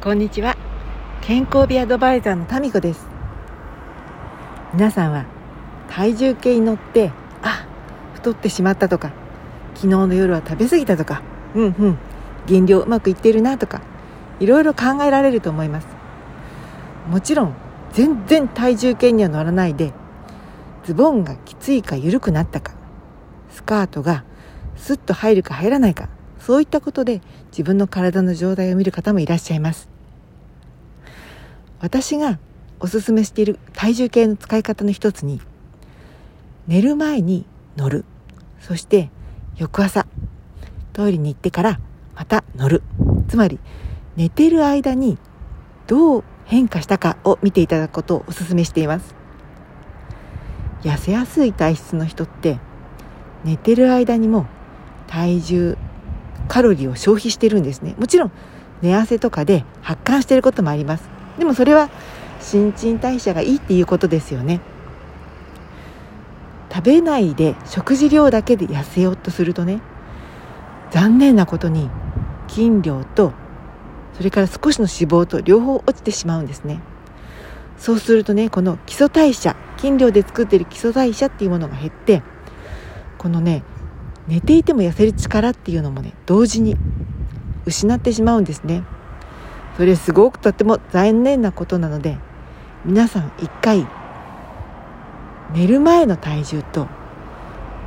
こんにちは。健康美アドバイザーのタミコです。皆さんは体重計に乗ってあ太ってしまったとか昨日の夜は食べ過ぎたとかうんうん減量うまくいってるなとかいろいろ考えられると思います。もちろん全然体重計には乗らないでズボンがきついか緩くなったかスカートがスッと入るか入らないかそういったことで自分の体の状態を見る方もいらっしゃいます。私がおすすめしている体重計の使い方の一つに寝る前に乗る。そして翌朝トイレに行ってからまた乗る。つまり寝てる間にどう変化したかを見ていただくことをお勧めしています。痩せやすい体質の人って寝てる間にも体重カロリーを消費してるんですね。もちろん寝汗とかで発汗していることもあります。でもそれは新陳代謝がいいっていうことですよね。食べないで食事量だけで痩せようとするとね残念なことに筋量とそれから少しの脂肪と両方落ちてしまうんですね。そうするとねこの基礎代謝筋量で作っている基礎代謝っていうものが減ってこのね寝ていても痩せる力っていうのもね同時に失ってしまうんですね。それすごくとっても残念なことなので皆さん一回寝る前の体重と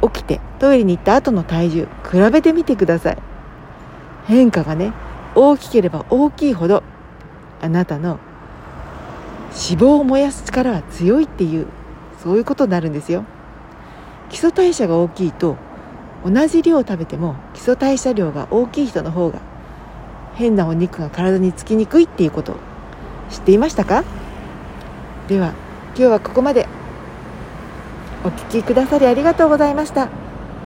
起きてトイレに行った後の体重比べてみてください。変化がね大きければ大きいほどあなたの脂肪を燃やす力は強いっていうそういうことになるんですよ。基礎代謝が大きいと同じ量を食べても基礎代謝量が大きい人の方が変なお肉が体につきにくいっていうこと知っていましたか？では今日はここまでお聴きくださりありがとうございました。